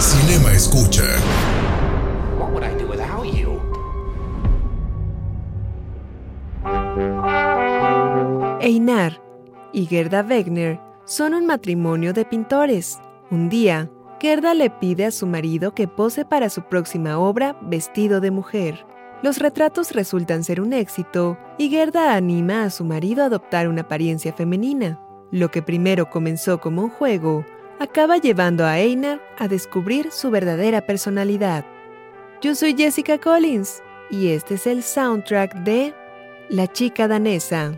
Cinema Escucha. What would I do without you? Einar y Gerda Wegner son un matrimonio de pintores. Un día, Gerda le pide a su marido que pose para su próxima obra vestido de mujer. Los retratos resultan ser un éxito y Gerda anima a su marido a adoptar una apariencia femenina. Lo que primero comenzó como un juego, acaba llevando a Einar a descubrir su verdadera personalidad. Yo soy Jessica Collins y este es el soundtrack de La chica danesa.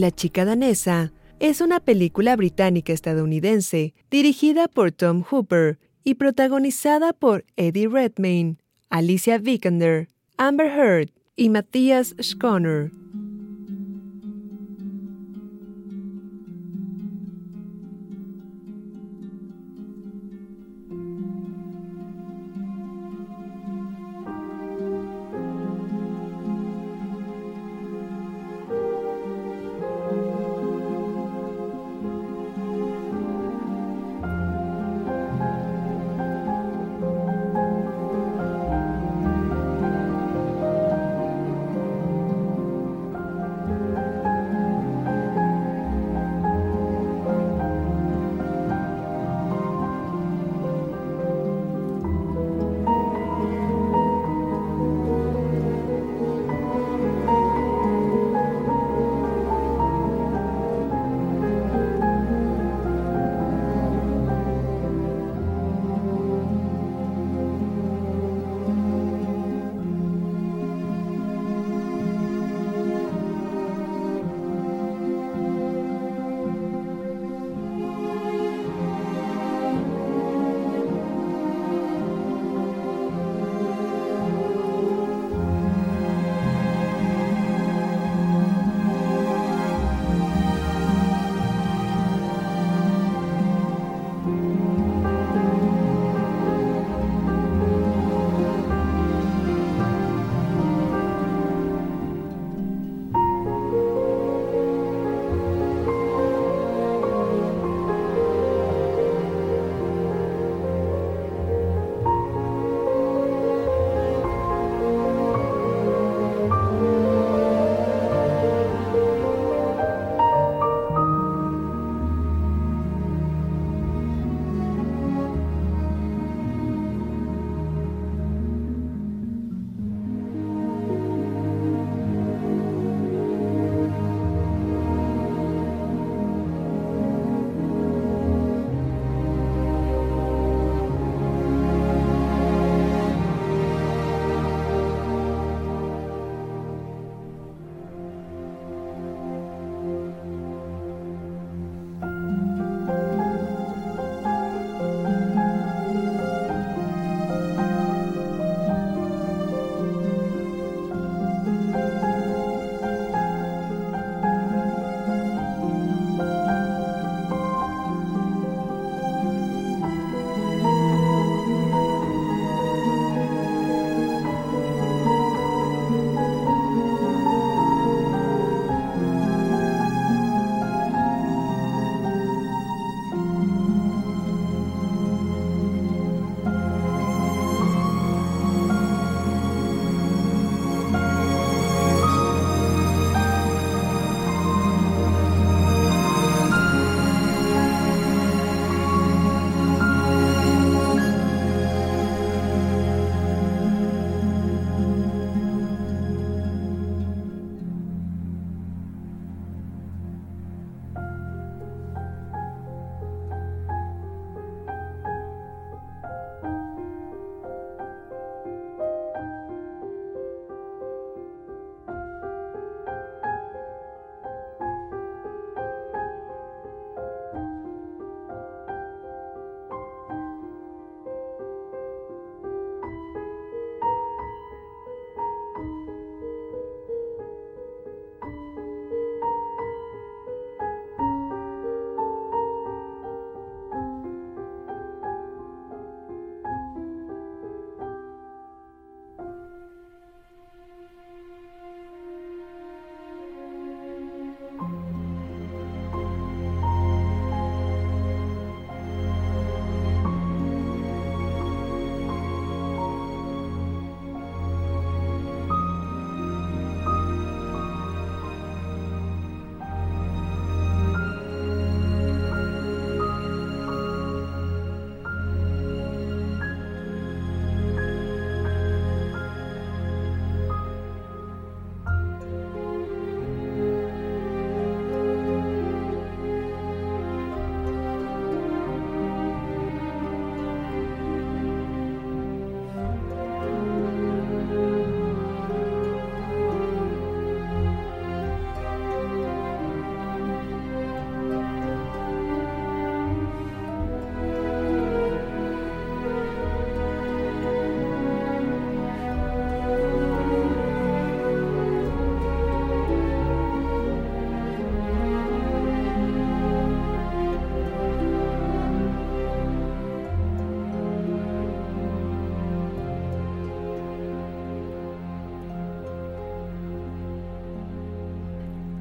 La chica danesa es una película británica-estadounidense dirigida por Tom Hooper y protagonizada por Eddie Redmayne, Alicia Vikander, Amber Heard y Matthias Schoner.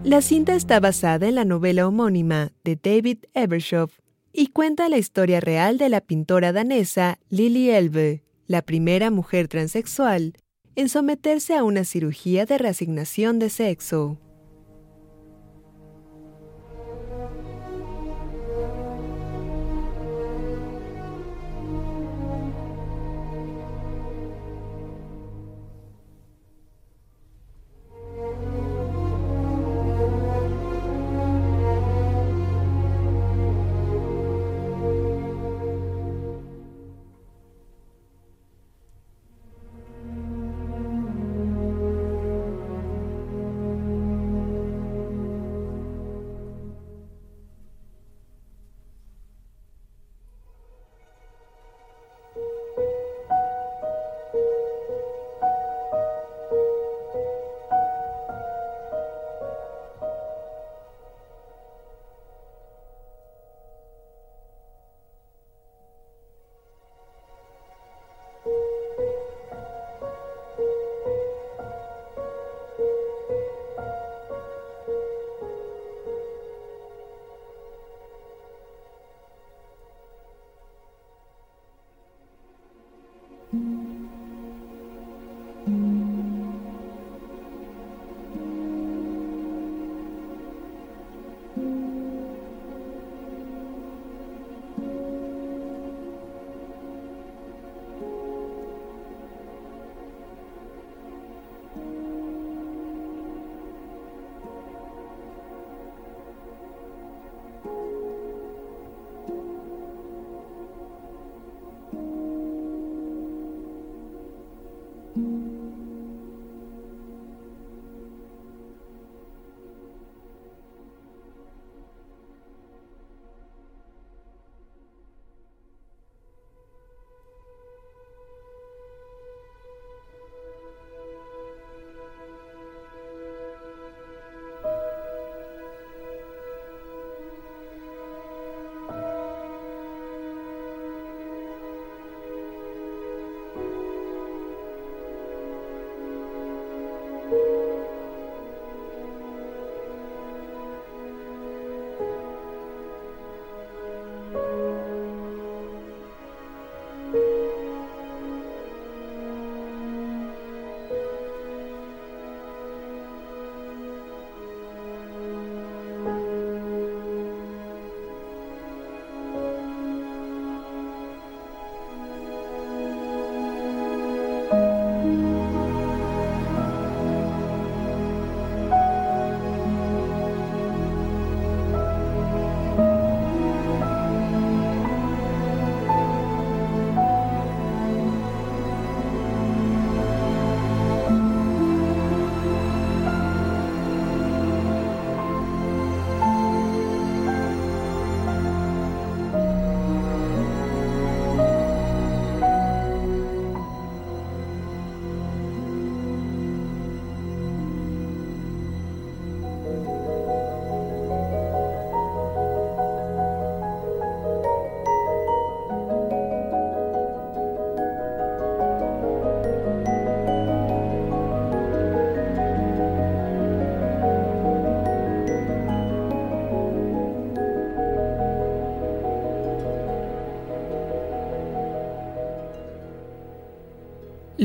La cinta está basada en la novela homónima de David Ebershoff y cuenta la historia real de la pintora danesa Lili Elbe, la primera mujer transexual en someterse a una cirugía de reasignación de sexo.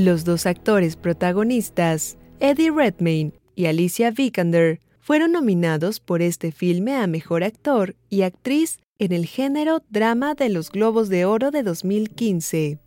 Los dos actores protagonistas, Eddie Redmayne y Alicia Vikander, fueron nominados por este filme a Mejor Actor y Actriz en el género Drama de los Globos de Oro de 2015.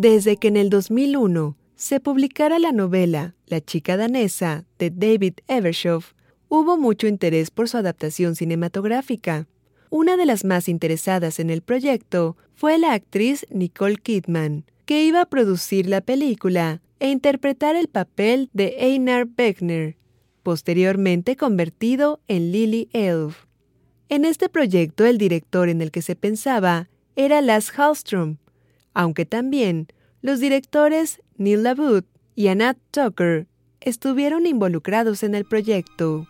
Desde que en el 2001 se publicara la novela La chica danesa de David Evershoff, hubo mucho interés por su adaptación cinematográfica. Una de las más interesadas en el proyecto fue la actriz Nicole Kidman, que iba a producir la película e interpretar el papel de Einar Beckner, posteriormente convertido en Lily Elf. En este proyecto el director en el que se pensaba era Lars Hallström, aunque también los directores Neil LaBute y Anat Tucker estuvieron involucrados en el proyecto.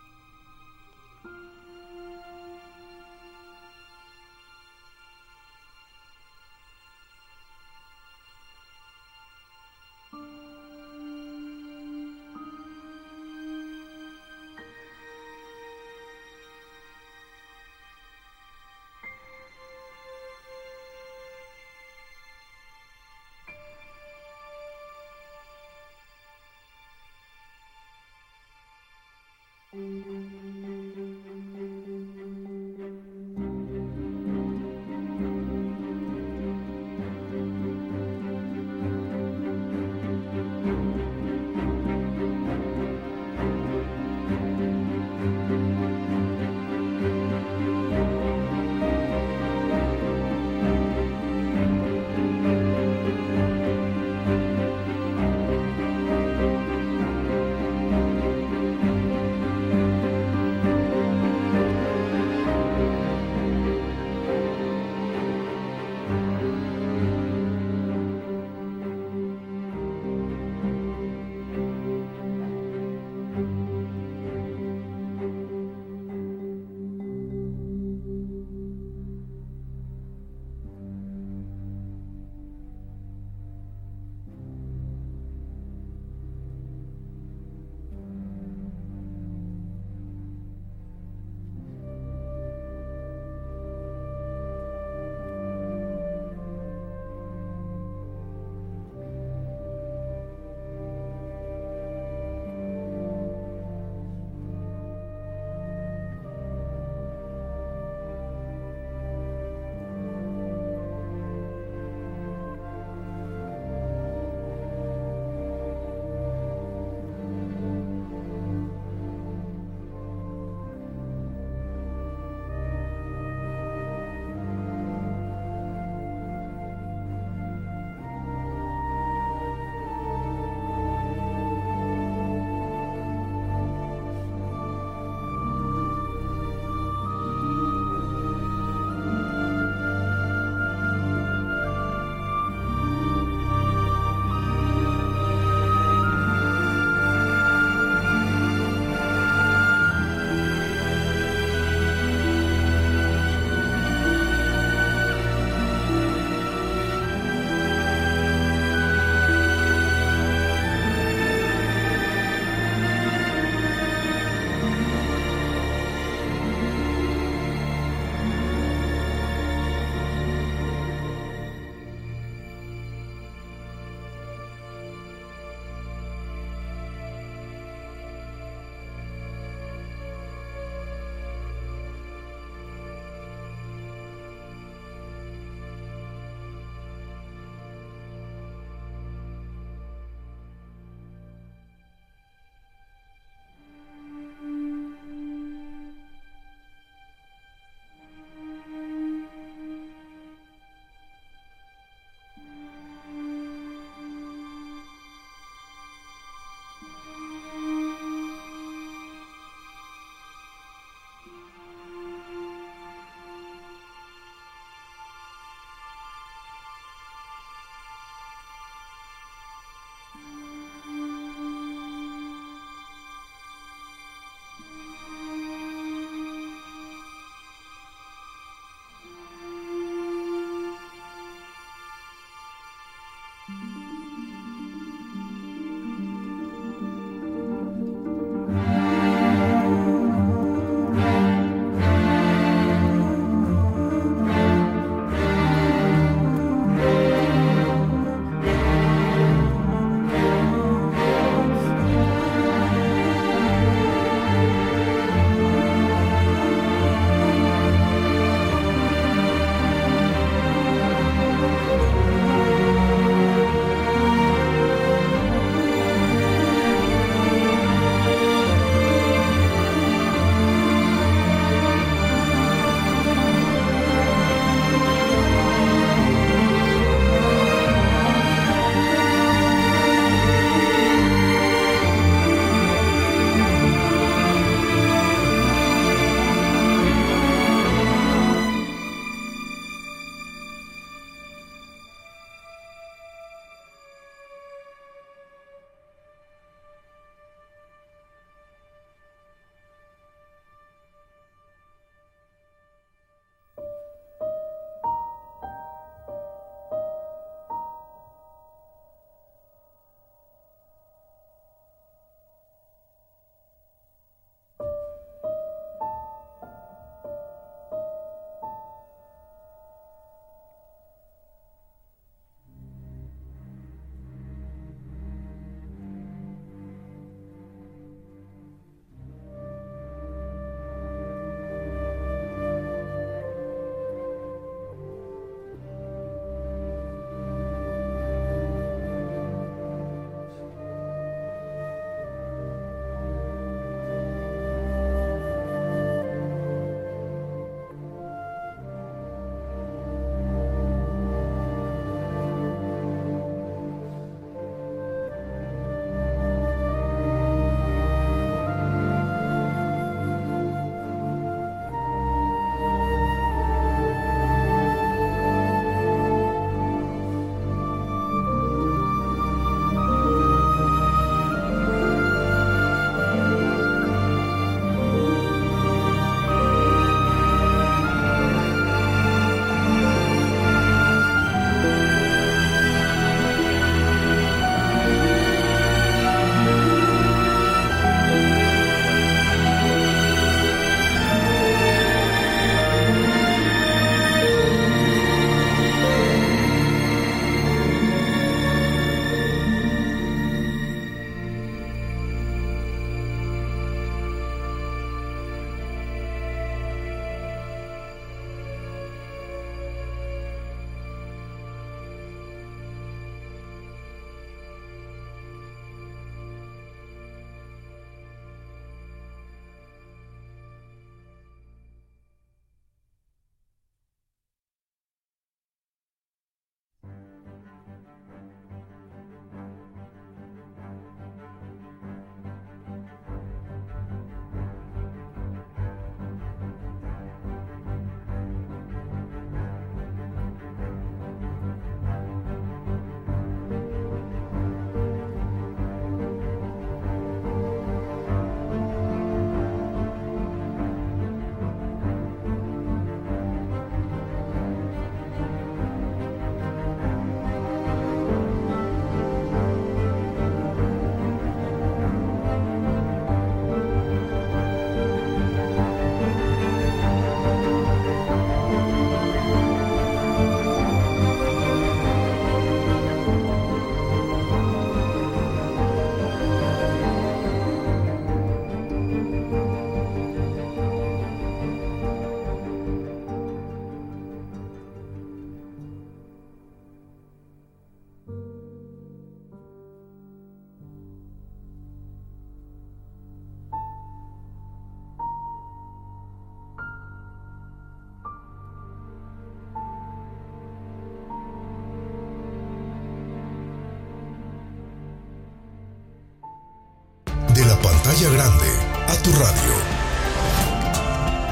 Pantalla grande, a tu radio.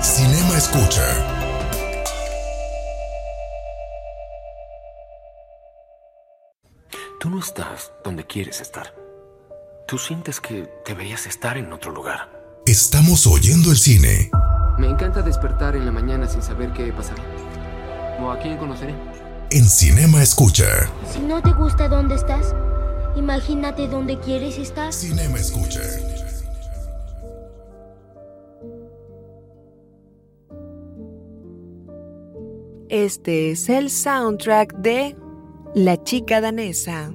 Cinema Escucha. Tú no estás donde quieres estar. Tú sientes que deberías estar en otro lugar. Estamos oyendo el cine. Me encanta despertar en la mañana sin saber qué pasará. ¿O a quién conoceré? En Cinema Escucha. Si no te gusta dónde estás, imagínate dónde quieres estar. Cinema Escucha. Este es el soundtrack de La chica danesa.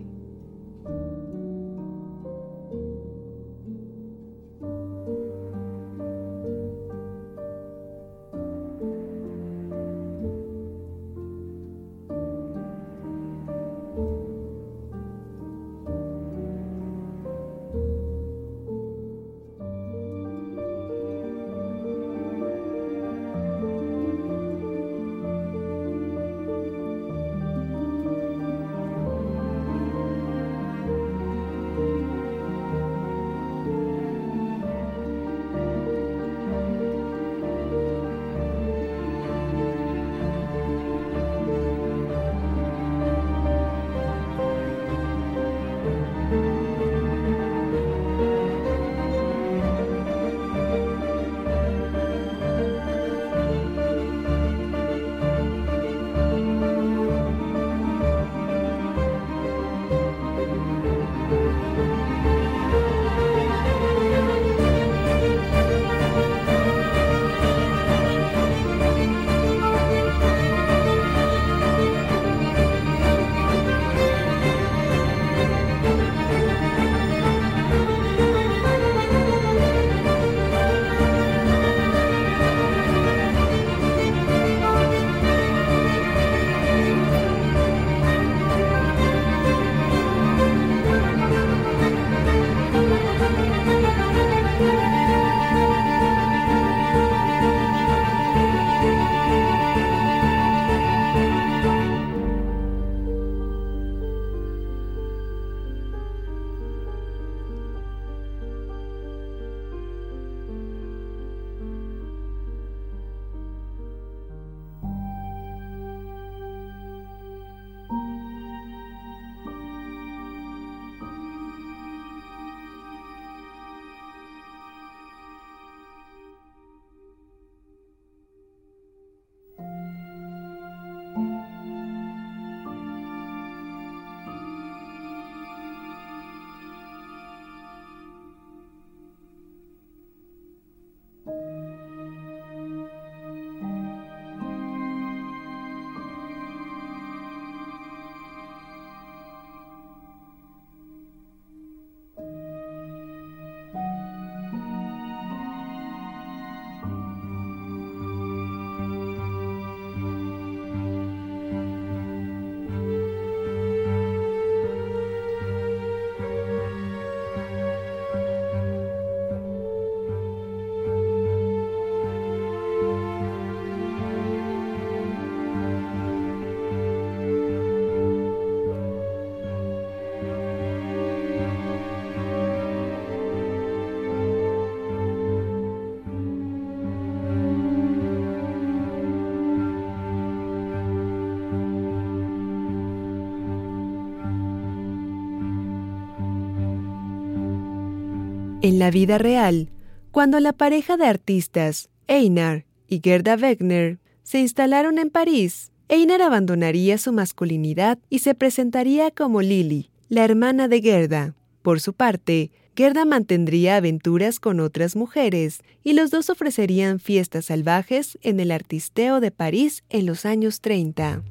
En la vida real, cuando la pareja de artistas, Einar y Gerda Wegner, se instalaron en París, Einar abandonaría su masculinidad y se presentaría como Lily, la hermana de Gerda. Por su parte, Gerda mantendría aventuras con otras mujeres y los dos ofrecerían fiestas salvajes en el artisteo de París en los años 30.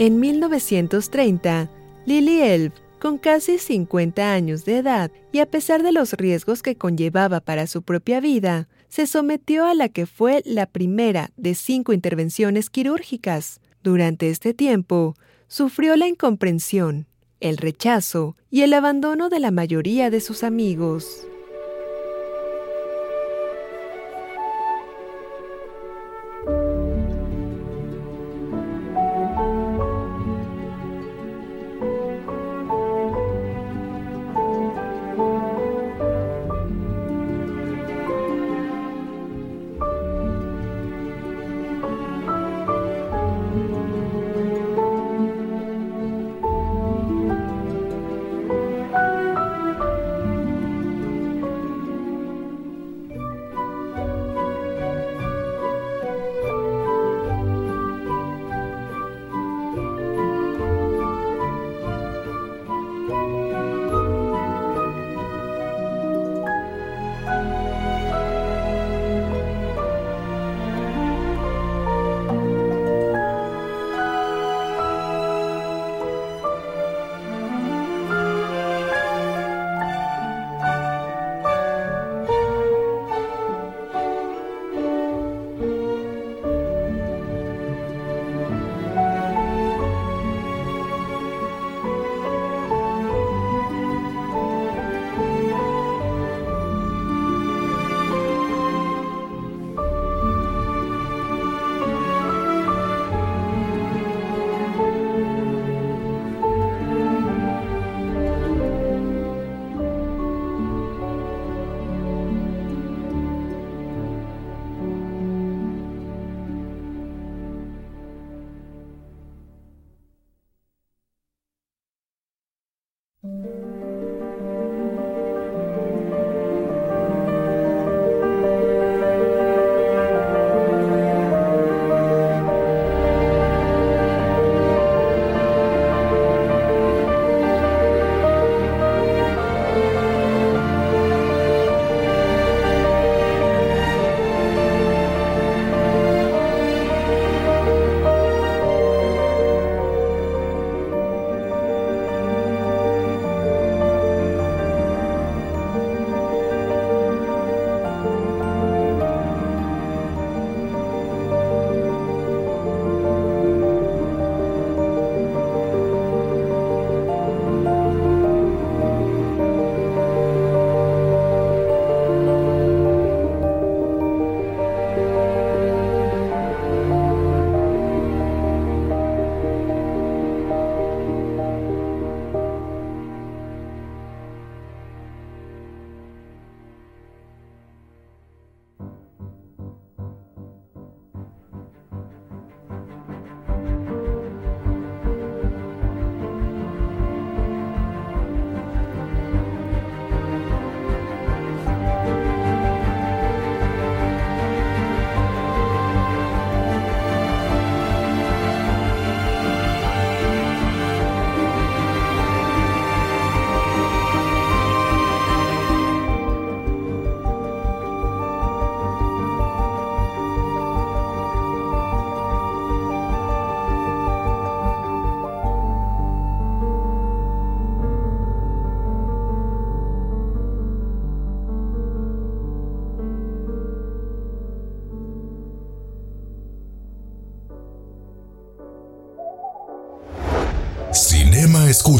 En 1930, Lily Elf, con casi 50 años de edad y a pesar de los riesgos que conllevaba para su propia vida, se sometió a la que fue la primera de cinco intervenciones quirúrgicas. Durante este tiempo, sufrió la incomprensión, el rechazo y el abandono de la mayoría de sus amigos.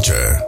Cinema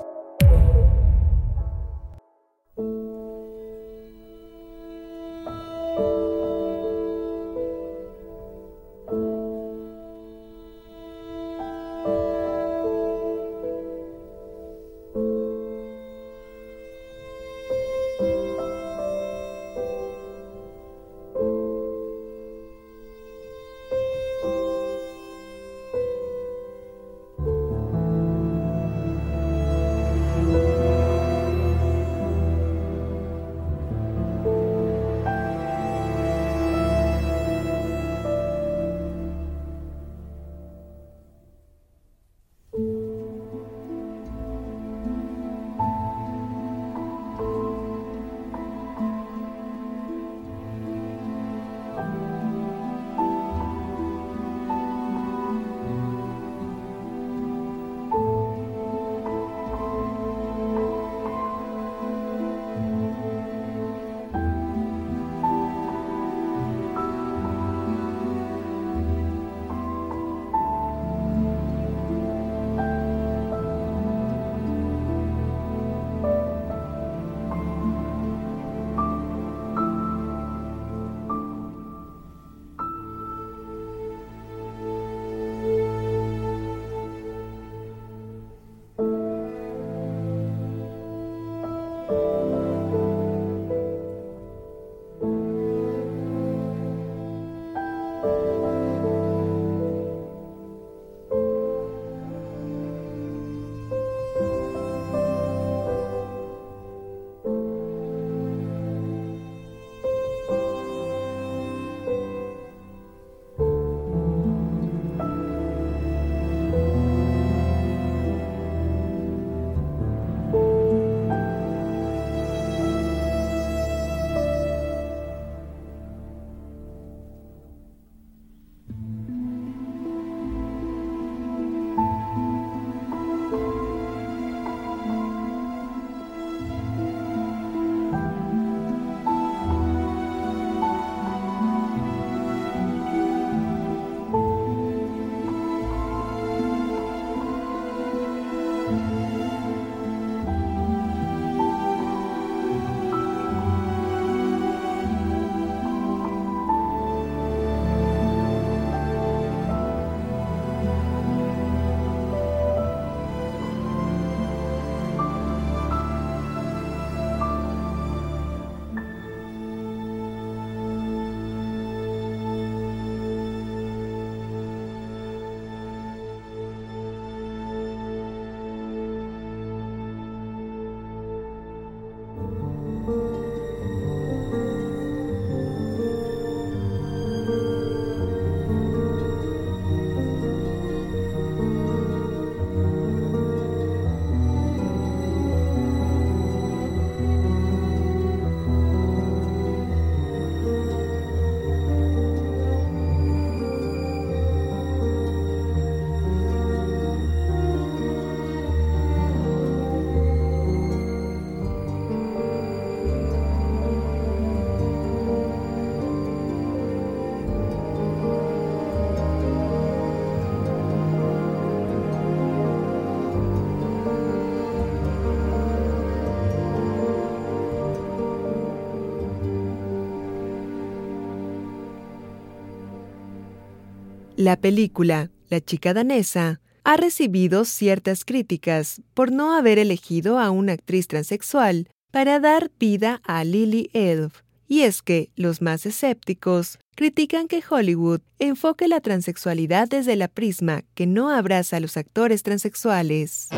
La película La chica danesa ha recibido ciertas críticas por no haber elegido a una actriz transexual para dar vida a Lily Elf. Y es que los más escépticos critican que Hollywood enfoque la transexualidad desde la prisma que no abraza a los actores transexuales.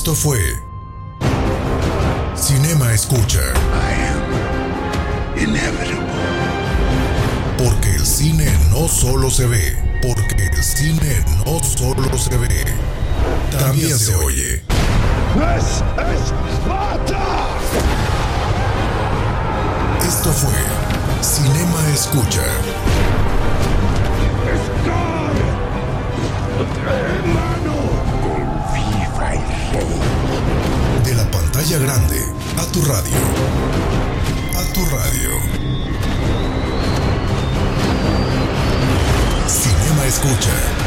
Esto fue Cinema Escucha. Porque el cine no solo se ve, porque el cine no solo se ve, también se oye. Esto fue Cinema Escucha. De la pantalla grande a tu radio. A tu radio. Cinema Escucha.